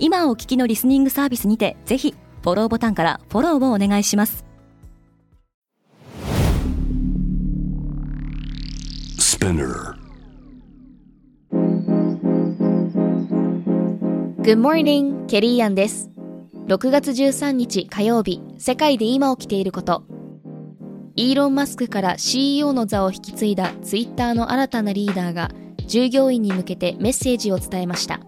今お聞きのリスニングサービスにてぜひフォローボタンからフォローをお願いします Good morning, ケリーアンです。6月13日火曜日、世界で今起きていること。イーロン・マスクから CEO の座を引き継いだツイッターの新たなリーダーが従業員に向けてメッセージを伝えました。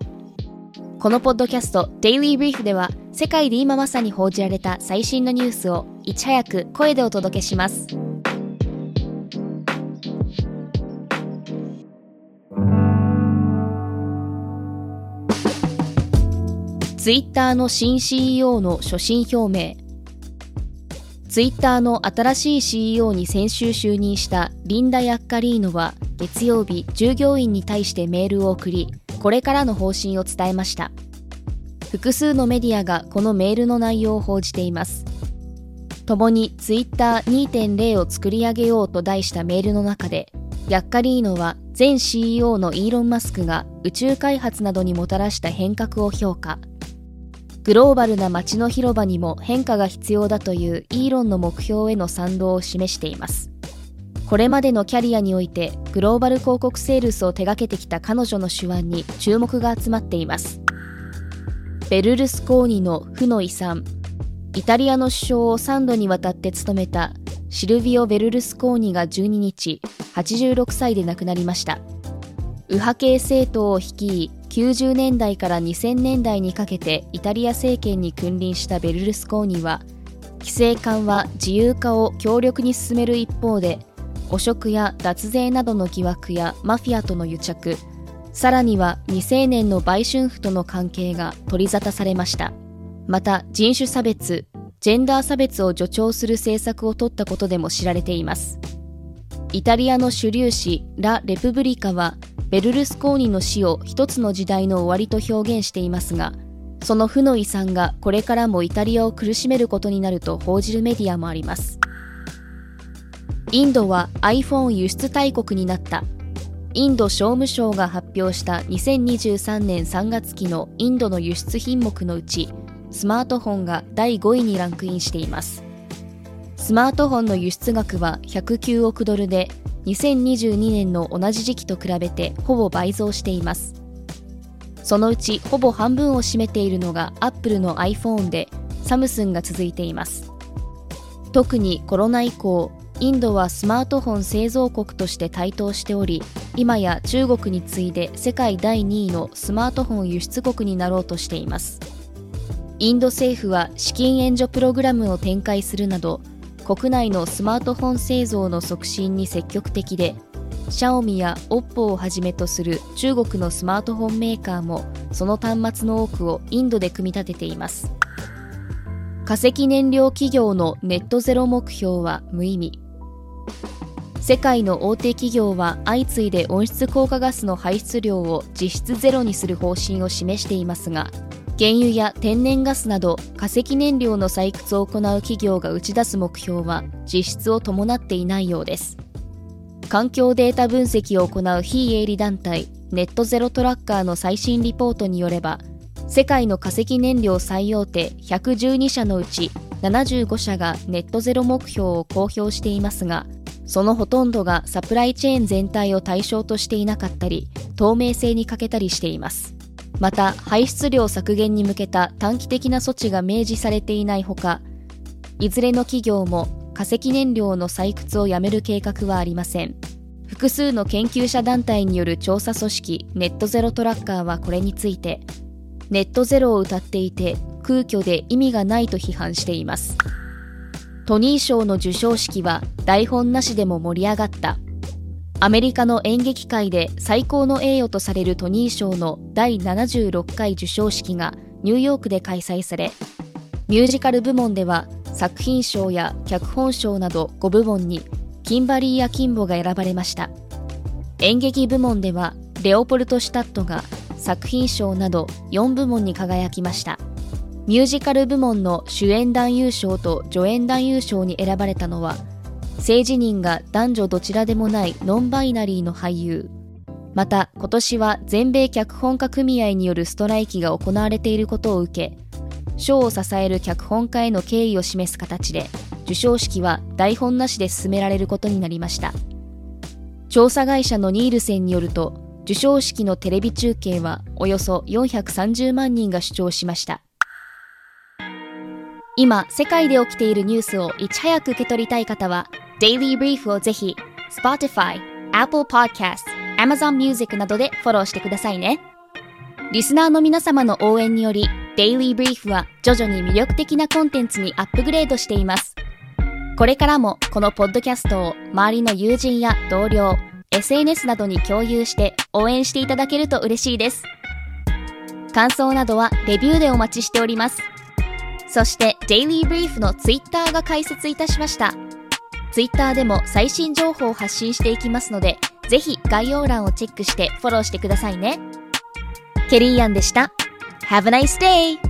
このポッドキャスト Daily Brief では世界で今まさに報じられた最新のニュースをいち早く声でお届けします。ツイッターの新 CEO の所信表明ツイッターの新しい CEO に先週就任したリンダ・ヤッカリーノは月曜日従業員に対してメールを送りこれからの方針を伝えました。複数のメディアがこのメールの内容を報じています。共にツイッター2.0を作り上げようと題したメールの中でヤッカリーノは前 CEO のイーロン・マスクが宇宙開発などにもたらした変革を評価。グローバルな街の広場にも変化が必要だというイーロンの目標への賛同を示しています。これまでのキャリアにおいてグローバル広告セールスを手掛けてきた彼女の手腕に注目が集まっています。ベルルスコーニの負の遺産。イタリアの首相を3度にわたって務めたシルビオ・ベルルスコーニが12日86歳で亡くなりました。右派系政党を率い90年代から2000年代にかけてイタリア政権に君臨したベルルスコーニは規制緩和自由化を強力に進める一方で汚職や脱税などの疑惑やマフィアとの癒着。さらには未成年の売春婦との関係が取り沙汰されました。また人種差別ジェンダー差別を助長する政策を取ったことでも知られています。イタリアの主流紙ラ・レプブリカはベルルスコーニの死を一つの時代の終わりと表現していますが、その負の遺産がこれからもイタリアを苦しめることになると報じるメディアもあります。インドは iPhone 輸出大国になった。インド商務省が発表した2023年3月期のインドの輸出品目のうち、スマートフォンが第5位にランクインしています。スマートフォンの輸出額は109億ドルで2022年の同じ時期と比べてほぼ倍増していますそのうちほぼ半分を占めているのがアップルの iPhone でサムスンが続いています特にコロナ以降インドはスマートフォン製造国として台頭しており今や中国に次いで世界第2位のスマートフォン輸出国になろうとしています。インド政府は資金援助プログラムを展開するなど国内のスマートフォン製造の促進に積極的でシャオミやオッポをはじめとする中国のスマートフォンメーカーもその端末の多くをインドで組み立てています。化石燃料企業のネットゼロ目標は無意味。世界の大手企業は相次いで温室効果ガスの排出量を実質ゼロにする方針を示していますが原油や天然ガスなど化石燃料の採掘を行う企業が打ち出す目標は実質を伴っていないようです。環境データ分析を行う非営利団体ネットゼロトラッカーの最新リポートによれば世界の化石燃料最大手112社のうち75社がネットゼロ目標を公表していますがそのほとんどがサプライチェーン全体を対象としていなかったり透明性に欠けたりしています。また排出量削減に向けた短期的な措置が明示されていないほかいずれの企業も化石燃料の採掘をやめる計画はありません。複数の研究者団体による調査組織ネットゼロトラッカーはこれについてネットゼロを謳っていて空虚で意味がないと批判しています。トニー賞の授賞式は台本なしでも盛り上がった。アメリカの演劇界で最高の栄誉とされるトニー賞の第76回授賞式がニューヨークで開催されミュージカル部門では作品賞や脚本賞など5部門にキンバリーやキンボが選ばれました。演劇部門ではレオポルト・シュタットが作品賞など4部門に輝きました。ミュージカル部門の主演男優賞と助演男優賞に選ばれたのは性自認が男女どちらでもないノンバイナリーの俳優。また今年は全米脚本家組合によるストライキが行われていることを受け賞を支える脚本家への敬意を示す形で授賞式は台本なしで進められることになりました。調査会社のニールセンによると授賞式のテレビ中継はおよそ430万人が視聴しました。今世界で起きているニュースをいち早く受け取りたい方は Daily Brief をぜひ Spotify、Apple Podcast、Amazon Music などでフォローしてくださいねリスナーの皆様の応援により Daily Brief は徐々に魅力的なコンテンツにアップグレードしています。これからもこのポッドキャストを周りの友人や同僚、SNS などに共有して応援していただけると嬉しいです。感想などはレビューでお待ちしております。そしてデイリーブリーフのツイッターが開設いたしました。ツイッターでも最新情報を発信していきますので、ぜひ概要欄をチェックしてフォローしてくださいね。ケリーアンでした。Have a nice day!